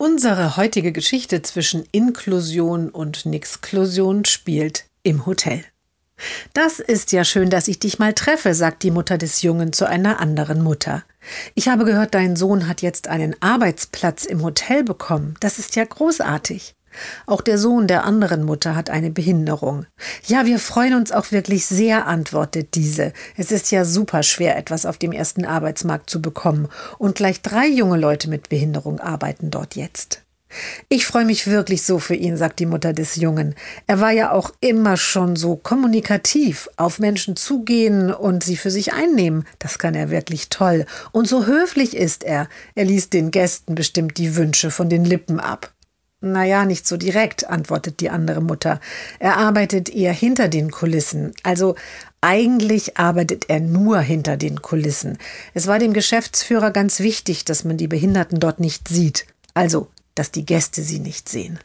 Unsere heutige Geschichte zwischen Inklusion und Nixklusion spielt im Hotel. Das ist ja schön, dass ich dich mal treffe, sagt die Mutter des Jungen zu einer anderen Mutter. Ich habe gehört, dein Sohn hat jetzt einen Arbeitsplatz im Hotel bekommen. Das ist ja großartig. Auch der Sohn der anderen Mutter hat eine Behinderung. Ja, wir freuen uns auch wirklich sehr, antwortet diese. Es ist ja super schwer, etwas auf dem ersten Arbeitsmarkt zu bekommen. Und gleich drei junge Leute mit Behinderung arbeiten dort jetzt. Ich freue mich wirklich so für ihn, sagt die Mutter des Jungen. Er war ja auch immer schon so kommunikativ, auf Menschen zugehen und sie für sich einnehmen. Das kann er wirklich toll. Und so höflich ist er. Er liest den Gästen bestimmt die Wünsche von den Lippen ab. Naja, nicht so direkt, antwortet die andere Mutter. Er arbeitet eher hinter den Kulissen. Also eigentlich arbeitet er nur hinter den Kulissen. Es war dem Geschäftsführer ganz wichtig, dass man die Behinderten dort nicht sieht. Also, dass die Gäste sie nicht sehen.